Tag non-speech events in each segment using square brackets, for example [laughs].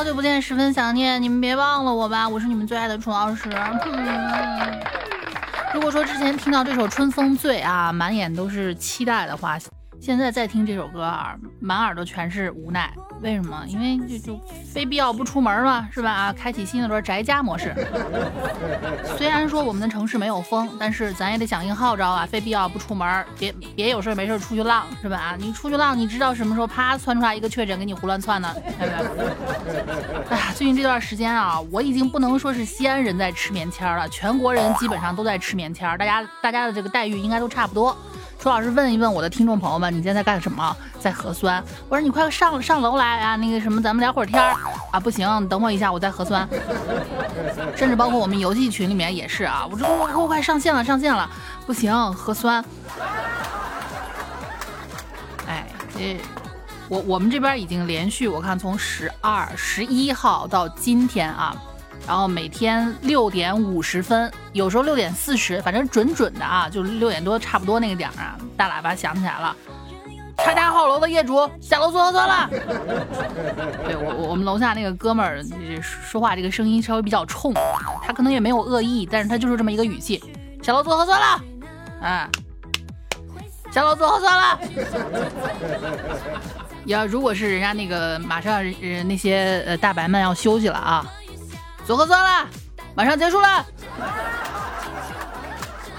好久不见，十分想念，你们别忘了我吧，我是你们最爱的楚老师。如果说之前听到这首《春风醉》啊，满眼都是期待的话。现在再听这首歌啊，满耳朵全是无奈。为什么？因为就就非必要不出门嘛，是吧？啊，开启新一轮宅家模式。[laughs] 虽然说我们的城市没有风，但是咱也得响应号召啊，非必要不出门，别别有事没事出去浪，是吧？啊，你出去浪，你知道什么时候啪窜出来一个确诊给你胡乱窜呢？对不对哎呀，最近这段时间啊，我已经不能说是西安人在吃棉签了，全国人基本上都在吃棉签，大家大家的这个待遇应该都差不多。楚老师问一问我的听众朋友们，你现在干什么？在核酸。我说你快上上楼来啊，那个什么，咱们聊会儿天儿啊。不行，等我一下，我在核酸。甚至包括我们游戏群里面也是啊。我说快快快上线了，上线了。不行，核酸。哎，这我我们这边已经连续，我看从十二、十一号到今天啊。然后每天六点五十分，有时候六点四十，反正准准的啊，就六点多差不多那个点儿啊，大喇叭响起来了。他家号楼的业主下楼做核酸了。对我我们楼下那个哥们儿说话这个声音稍微比较冲，他可能也没有恶意，但是他就是这么一个语气。下楼做核酸了，啊，下楼做核酸了。要如果是人家那个马上人那些呃大白们要休息了啊。做核酸了，马上结束了。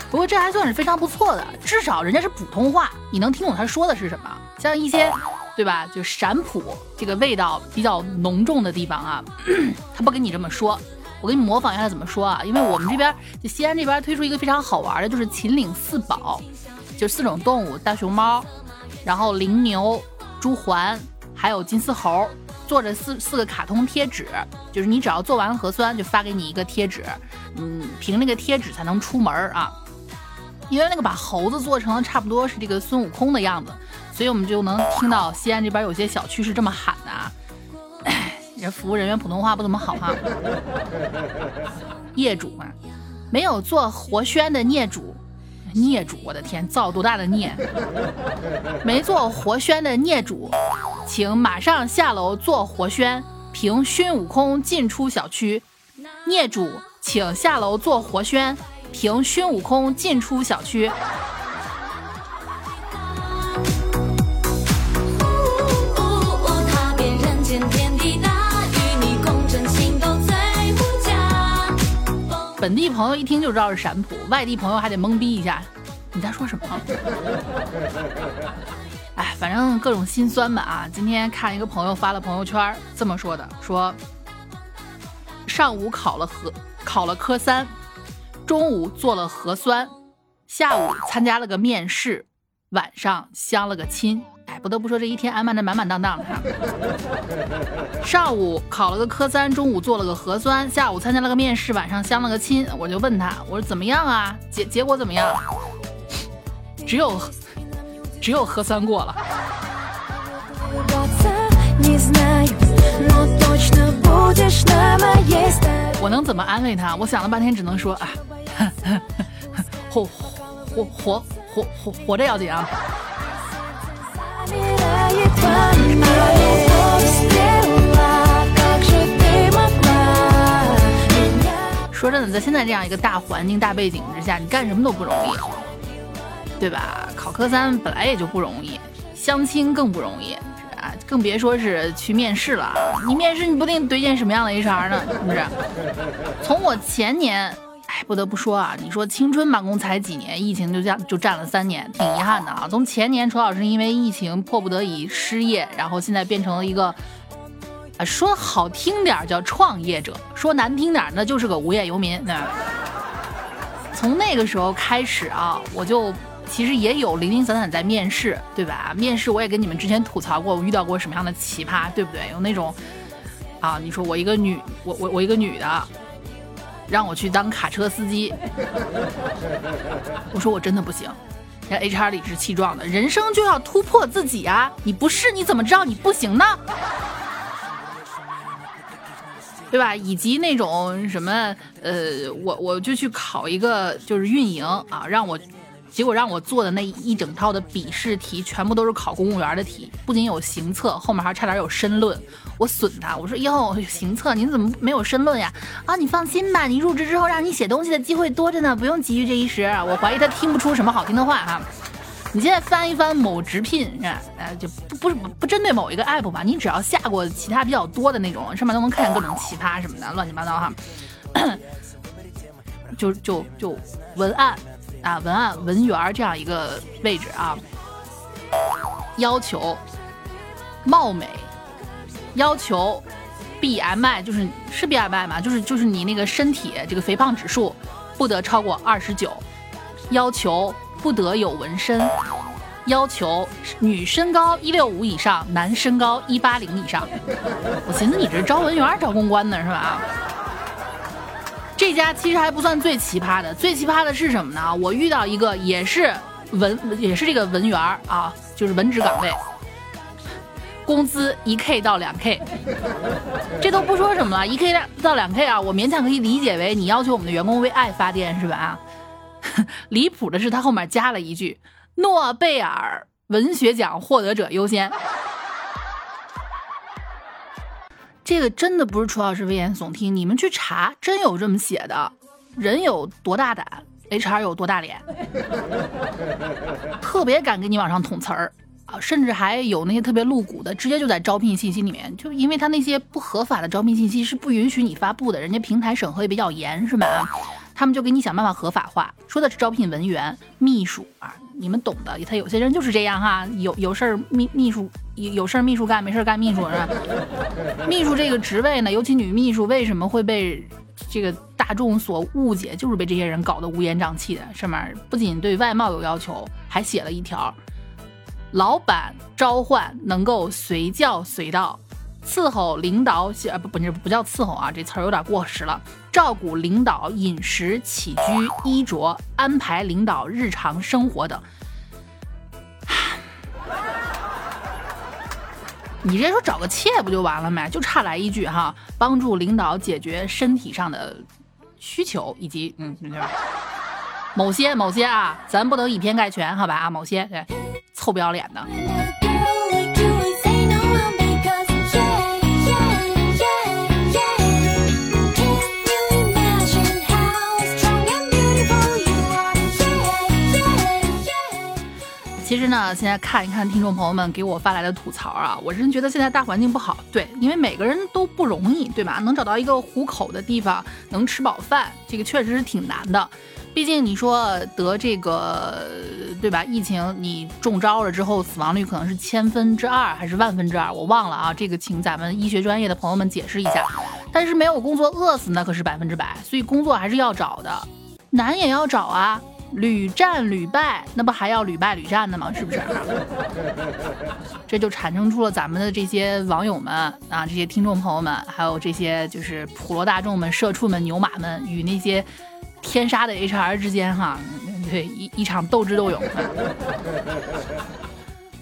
不过这还算是非常不错的，至少人家是普通话，你能听懂他说的是什么。像一些，对吧？就陕普这个味道比较浓重的地方啊，[clears throat] 他不跟你这么说。我给你模仿一下怎么说啊？因为我们这边就西安这边推出一个非常好玩的，就是秦岭四宝，就四种动物：大熊猫，然后羚牛、朱鹮，还有金丝猴。做着四四个卡通贴纸，就是你只要做完核酸，就发给你一个贴纸，嗯，凭那个贴纸才能出门啊。因为那个把猴子做成了差不多是这个孙悟空的样子，所以我们就能听到西安这边有些小区是这么喊的啊。[coughs] 人服务人员普通话不怎么好哈。[laughs] 业主嘛，没有做活宣的业主，孽主，我的天，造多大的孽！没做活宣的孽主。请马上下楼做活宣，凭孙悟空进出小区。孽主，请下楼做活宣，凭孙悟空进出小区。本地朋友一听就知道是陕普，外地朋友还得懵逼一下，你在说什么？[laughs] 哎，反正各种心酸吧啊！今天看一个朋友发了朋友圈，这么说的：说上午考了核考了科三，中午做了核酸，下午参加了个面试，晚上相了个亲。哎，不得不说这一天安排的满满当当的。上午考了个科三，中午做了个核酸，下午参加了个面试，晚上相了个亲。我就问他，我说怎么样啊？结结果怎么样？只有。只有核酸过了。我能怎么安慰他？我想了半天，只能说啊，[laughs] 活活活活活活着要紧啊！说真的，在现在这样一个大环境、大背景之下，你干什么都不容易，对吧？考科三本来也就不容易，相亲更不容易，啊，更别说是去面试了。你面试你不定对见什么样的 HR 呢？是不是？从我前年，不得不说啊，你说青春满宫才几年，疫情就这样就占了三年，挺遗憾的啊。从前年楚老师因为疫情迫不得已失业，然后现在变成了一个，啊，说好听点叫创业者，说难听点那就是个无业游民。从那个时候开始啊，我就。其实也有零零散散在面试，对吧？面试我也跟你们之前吐槽过，我遇到过什么样的奇葩，对不对？有那种啊，你说我一个女，我我我一个女的，让我去当卡车司机，我说我真的不行。人 HR 理直气壮的，人生就要突破自己啊！你不试你怎么知道你不行呢？对吧？以及那种什么呃，我我就去考一个就是运营啊，让我。结果让我做的那一整套的笔试题，全部都是考公务员的题，不仅有行测，后面还差点有申论。我损他，我说哟，行测您怎么没有申论呀？啊，你放心吧，你入职之后让你写东西的机会多着呢，不用急于这一时。我怀疑他听不出什么好听的话哈。你现在翻一翻某直聘，呃，就不不是不针对某一个 app 吧，你只要下过其他比较多的那种，上面都能看见各种奇葩什么的，乱七八糟哈。[coughs] 就就就文案。啊，文案文员这样一个位置啊，要求貌美，要求 BMI 就是是 BMI 吗？就是就是你那个身体这个肥胖指数不得超过二十九，要求不得有纹身，要求女身高一六五以上，男身高一八零以上。[laughs] 我寻思你这招文员招公关呢是吧？这家其实还不算最奇葩的，最奇葩的是什么呢？我遇到一个也是文，也是这个文员啊，就是文职岗位，工资一 k 到两 k，这都不说什么了，一 k 到两 k 啊，我勉强可以理解为你要求我们的员工为爱发电是吧？啊 [laughs] 离谱的是他后面加了一句诺贝尔文学奖获得者优先。这个真的不是楚老师危言耸听，你们去查，真有这么写的。人有多大胆，HR 有多大脸，特别敢给你往上捅词儿啊！甚至还有那些特别露骨的，直接就在招聘信息里面，就因为他那些不合法的招聘信息是不允许你发布的，人家平台审核也比较严，是吧？他们就给你想办法合法化，说的是招聘文员、秘书啊。你们懂的，他有些人就是这样哈，有有事儿秘秘书有有事儿秘书干，没事干秘书是吧？秘书这个职位呢，尤其女秘书为什么会被这个大众所误解？就是被这些人搞得乌烟瘴气的。上面不仅对外貌有要求，还写了一条：老板召唤能够随叫随到。伺候领导，啊不不不不叫伺候啊，这词儿有点过时了。照顾领导饮食起居衣着，安排领导日常生活等。[sighs] 你直接说找个妾不就完了没？就差来一句哈，帮助领导解决身体上的需求，以及嗯，某些某些啊，咱不能以偏概全，好吧啊，某些对，臭不要脸的。其实呢，现在看一看听众朋友们给我发来的吐槽啊，我真觉得现在大环境不好。对，因为每个人都不容易，对吧？能找到一个糊口的地方，能吃饱饭，这个确实是挺难的。毕竟你说得这个，对吧？疫情你中招了之后，死亡率可能是千分之二还是万分之二，我忘了啊。这个请咱们医学专业的朋友们解释一下。但是没有工作饿死那可是百分之百，所以工作还是要找的，难也要找啊。屡战屡败，那不还要屡败屡战的吗？是不是？这就产生出了咱们的这些网友们啊，这些听众朋友们，还有这些就是普罗大众们、社畜们、牛马们与那些天杀的 HR 之间哈，对一一场斗智斗勇。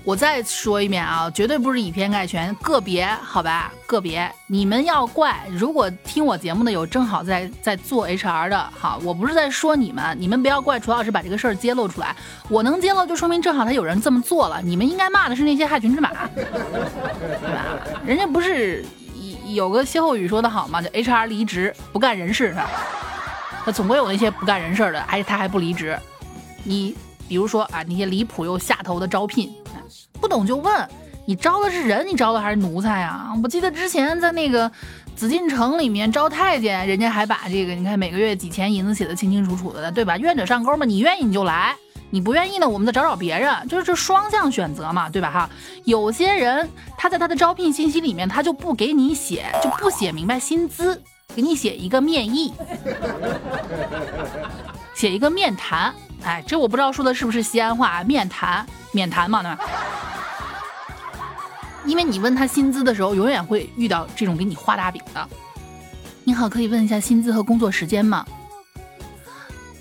我再说一遍啊，绝对不是以偏概全，个别好吧，个别你们要怪。如果听我节目的有正好在在做 HR 的，好，我不是在说你们，你们不要怪楚老师把这个事儿揭露出来。我能揭露，就说明正好他有人这么做了。你们应该骂的是那些害群之马，[laughs] 对吧？人家不是有个歇后语说的好吗？叫 HR 离职不干人事是吧？他总归有那些不干人事的，而且他还不离职。你比如说啊，那些离谱又下头的招聘。不懂就问，你招的是人，你招的还是奴才啊？我记得之前在那个紫禁城里面招太监，人家还把这个你看每个月几钱银子写的清清楚楚的，对吧？愿者上钩嘛，你愿意你就来，你不愿意呢，我们再找找别人，就是这双向选择嘛，对吧？哈，有些人他在他的招聘信息里面，他就不给你写，就不写明白薪资，给你写一个面议，[laughs] 写一个面谈，哎，这我不知道说的是不是西安话，面谈，面谈嘛，对吧？因为你问他薪资的时候，永远会遇到这种给你画大饼的。你好，可以问一下薪资和工作时间吗？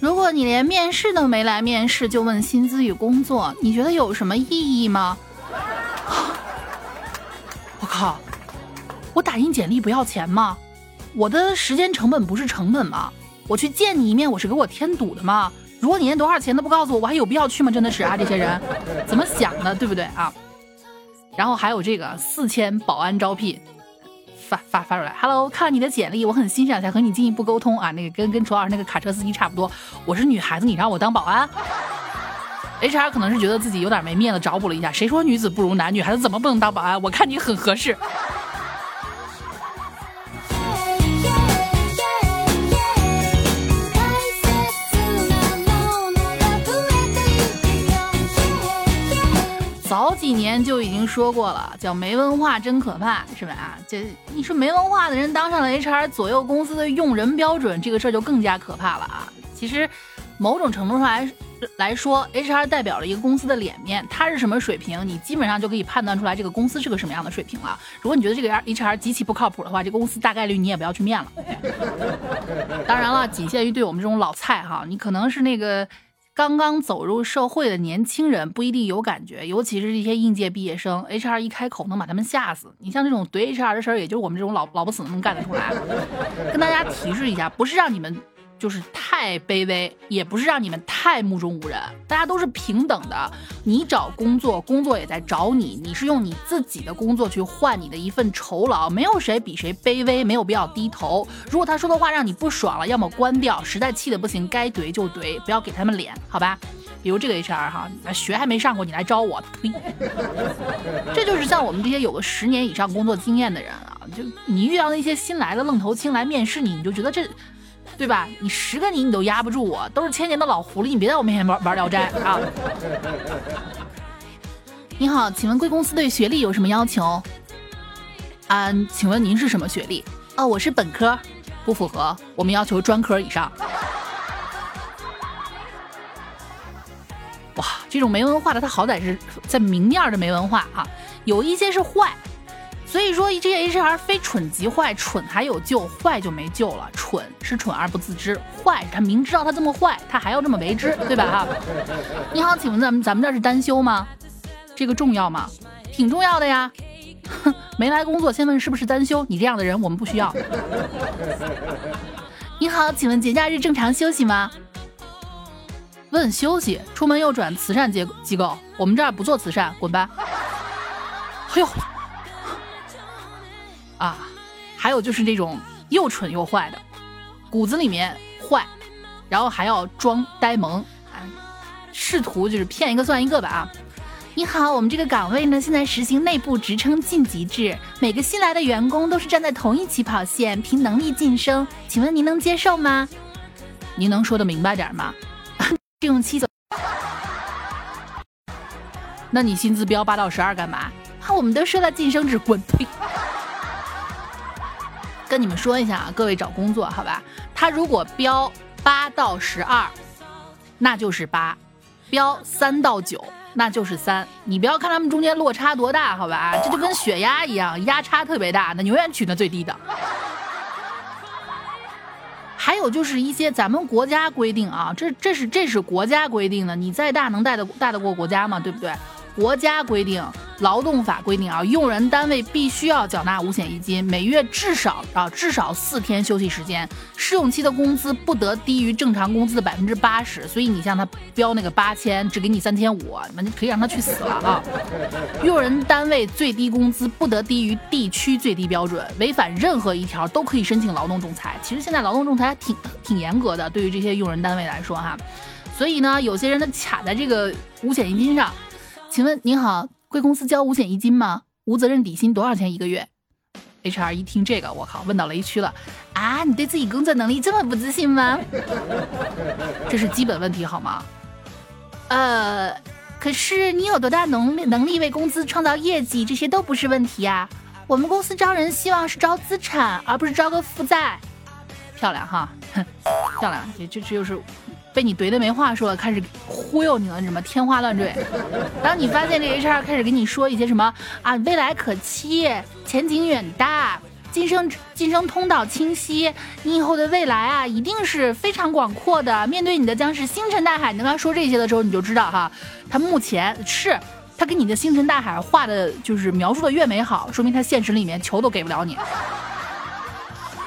如果你连面试都没来面试就问薪资与工作，你觉得有什么意义吗？[laughs] 我靠！我打印简历不要钱吗？我的时间成本不是成本吗？我去见你一面，我是给我添堵的吗？如果你年多少钱都不告诉我，我还有必要去吗？真的是啊，这些人怎么想的，对不对啊？然后还有这个四千保安招聘，发发发出来，Hello，看了你的简历，我很欣赏，想和你进一步沟通啊。那个跟跟楚老师那个卡车司机差不多，我是女孩子，你让我当保安？HR 可能是觉得自己有点没面子，找补了一下。谁说女子不如男？女孩子怎么不能当保安？我看你很合适。一年就已经说过了，叫没文化真可怕，是吧？啊，这你说没文化的人当上了 HR，左右公司的用人标准，这个事儿就更加可怕了啊！其实，某种程度上来来说，HR 代表了一个公司的脸面，他是什么水平，你基本上就可以判断出来这个公司是个什么样的水平了。如果你觉得这个 HR 极其不靠谱的话，这公司大概率你也不要去面了。当然了，仅限于对我们这种老菜哈，你可能是那个。刚刚走入社会的年轻人不一定有感觉，尤其是这些应届毕业生，HR 一开口能把他们吓死。你像这种怼 HR 的事儿，也就我们这种老老不死能干得出来。跟大家提示一下，不是让你们。就是太卑微，也不是让你们太目中无人，大家都是平等的。你找工作，工作也在找你，你是用你自己的工作去换你的一份酬劳，没有谁比谁卑微，没有必要低头。如果他说的话让你不爽了，要么关掉，实在气得不行，该怼就怼，不要给他们脸，好吧？比如这个 HR 哈，学还没上过，你来招我，呸！[laughs] 这就是像我们这些有个十年以上工作经验的人啊，就你遇到那些新来的愣头青来面试你，你就觉得这。对吧？你十个你你都压不住我，都是千年的老狐狸，你别在我面前玩玩聊斋啊！[laughs] 你好，请问贵公司对学历有什么要求？啊，请问您是什么学历？哦，我是本科，不符合，我们要求专科以上。哇，这种没文化的，他好歹是在明面的没文化啊，有一些是坏。所以说，这些 HR 非蠢即坏，蠢还有救，坏就没救了。蠢是蠢而不自知，坏是他明知道他这么坏，他还要这么为之，对吧？哈。你好，请问咱们咱们这是单休吗？这个重要吗？挺重要的呀。哼，没来工作先问是不是单休，你这样的人我们不需要。你好，请问节假日正常休息吗？问休息，出门右转慈善机机构，我们这儿不做慈善，滚吧。[laughs] 哎呦。啊，还有就是这种又蠢又坏的，骨子里面坏，然后还要装呆萌，啊，试图就是骗一个算一个吧啊！你好，我们这个岗位呢，现在实行内部职称晋级制，每个新来的员工都是站在同一起跑线，凭能力晋升，请问您能接受吗？您能说的明白点吗？[laughs] 试用期走，那你薪资标八到十二干嘛？啊，我们都说了晋升制，滚！呸！跟你们说一下啊，各位找工作好吧，他如果标八到十二，那就是八；标三到九，那就是三。你不要看他们中间落差多大，好吧，这就跟血压一样，压差特别大，那永远取那最低的。[laughs] 还有就是一些咱们国家规定啊，这这是这是国家规定的，你再大能带得带得过国家吗？对不对？国家规定，劳动法规定啊，用人单位必须要缴纳五险一金，每月至少啊至少四天休息时间，试用期的工资不得低于正常工资的百分之八十。所以你像他标那个八千，只给你三千五，那就可以让他去死了啊！用人单位最低工资不得低于地区最低标准，违反任何一条都可以申请劳动仲裁。其实现在劳动仲裁还挺挺严格的，对于这些用人单位来说哈。所以呢，有些人他卡在这个五险一金上。请问您好，贵公司交五险一金吗？无责任底薪多少钱一个月？HR 一听这个，我靠，问到雷区了啊！你对自己工作能力这么不自信吗？这是基本问题好吗？呃，可是你有多大能力能力为公司创造业绩，这些都不是问题啊。我们公司招人希望是招资产，而不是招个负债。漂亮哈，漂亮，这这这就是。被你怼的没话说了，开始忽悠你了，什么天花乱坠。当你发现这 HR 开始跟你说一些什么啊，未来可期，前景远大，晋升晋升通道清晰，你以后的未来啊，一定是非常广阔的。面对你的将是星辰大海。你跟他说这些的时候，你就知道哈，他目前是他给你的星辰大海画的，就是描述的越美好，说明他现实里面球都给不了你。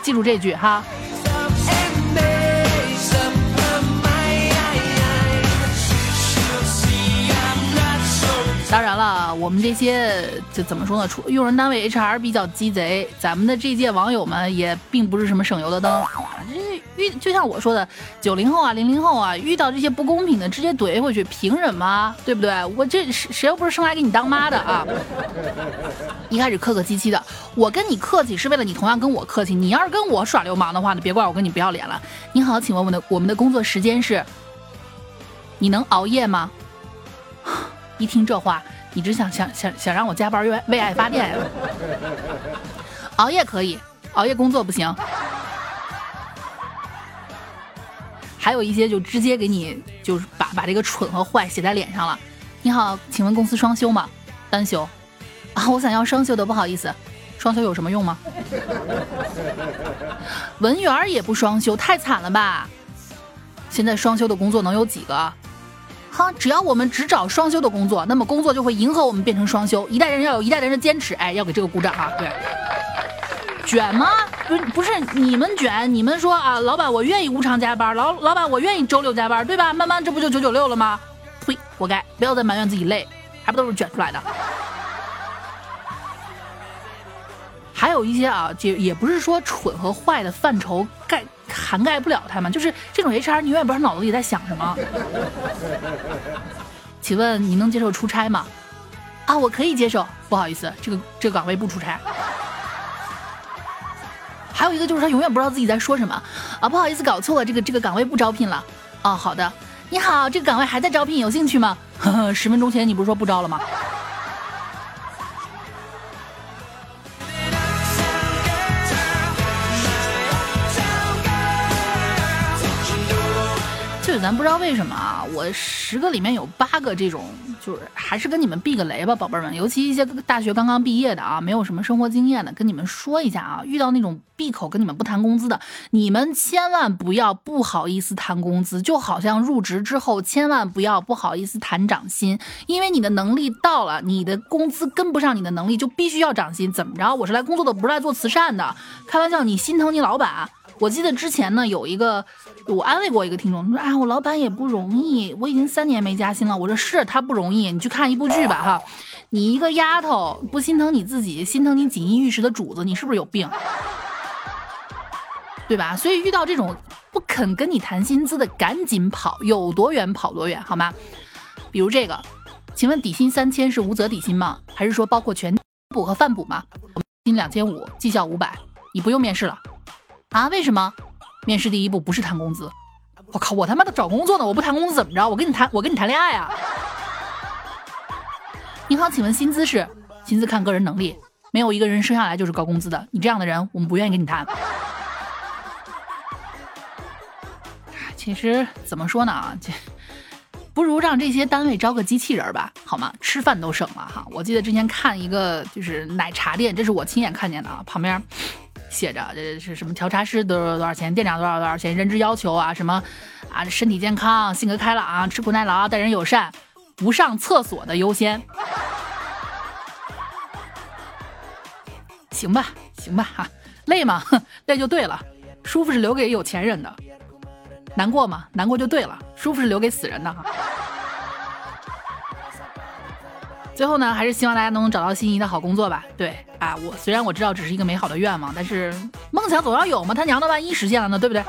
记住这句哈。当然了，我们这些就怎么说呢？出用人单位 HR 比较鸡贼，咱们的这届网友们也并不是什么省油的灯。这遇就像我说的，九零后啊、零零后啊，遇到这些不公平的，直接怼回去，凭什么？对不对？我这谁谁又不是生来给你当妈的啊？一开始客客气气的，我跟你客气是为了你同样跟我客气。你要是跟我耍流氓的话，呢别怪我跟你不要脸了。你好，请问我的我们的工作时间是？你能熬夜吗？一听这话，你只想想想想让我加班为为爱发电呀？熬夜可以，熬夜工作不行。还有一些就直接给你就是把把这个蠢和坏写在脸上了。你好，请问公司双休吗？单休啊，我想要双休的，不好意思，双休有什么用吗？文员也不双休，太惨了吧？现在双休的工作能有几个？哈，只要我们只找双休的工作，那么工作就会迎合我们变成双休。一代人要有一代人的坚持，哎，要给这个鼓掌哈。对，卷吗？不，不是你们卷，你们说啊，老板我愿意无偿加班，老老板我愿意周六加班，对吧？慢慢这不就九九六了吗？呸，活该！不要再埋怨自己累，还不都是卷出来的。还有一些啊，就也不是说蠢和坏的范畴概。涵盖不了他们，就是这种 HR，你永远不知道脑子里在想什么。[laughs] 请问你能接受出差吗？啊，我可以接受。不好意思，这个这个岗位不出差。[laughs] 还有一个就是他永远不知道自己在说什么啊，不好意思，搞错了，这个这个岗位不招聘了。哦，好的。你好，这个岗位还在招聘，有兴趣吗？呵呵，十分钟前你不是说不招了吗？咱不知道为什么啊，我十个里面有八个这种，就是还是跟你们避个雷吧，宝贝们。尤其一些大学刚刚毕业的啊，没有什么生活经验的，跟你们说一下啊，遇到那种闭口跟你们不谈工资的，你们千万不要不好意思谈工资，就好像入职之后千万不要不好意思谈涨薪，因为你的能力到了，你的工资跟不上你的能力，就必须要涨薪。怎么着？我是来工作的，不是来做慈善的。开玩笑，你心疼你老板。我记得之前呢，有一个我安慰过一个听众，他说：“哎，我老板也不容易，我已经三年没加薪了。”我说：“是他不容易，你去看一部剧吧，哈，你一个丫头不心疼你自己，心疼你锦衣玉食的主子，你是不是有病？[laughs] 对吧？所以遇到这种不肯跟你谈薪资的，赶紧跑，有多远跑多远，好吗？比如这个，请问底薪三千是无责底薪吗？还是说包括全补和饭补吗？薪两千五，绩效五百，你不用面试了。”啊？为什么？面试第一步不是谈工资。我靠，我他妈的找工作呢，我不谈工资怎么着？我跟你谈，我跟你谈恋爱啊？你好，请问薪资是？薪资看个人能力，没有一个人生下来就是高工资的。你这样的人，我们不愿意跟你谈。其实怎么说呢啊，这不如让这些单位招个机器人吧，好吗？吃饭都省了哈。我记得之前看一个就是奶茶店，这是我亲眼看见的啊，旁边。写着这是什么调茶师多少多少钱，店长多少多少钱，认知要求啊什么啊，身体健康，性格开朗，吃苦耐劳，待人友善，不上厕所的优先。行吧，行吧哈，累吗？[laughs] 累就对了，舒服是留给有钱人的，难过吗？难过就对了，舒服是留给死人的哈。最后呢，还是希望大家能找到心仪的好工作吧。对啊，我虽然我知道只是一个美好的愿望，但是梦想总要有嘛。他娘的，万一实现了呢？对不对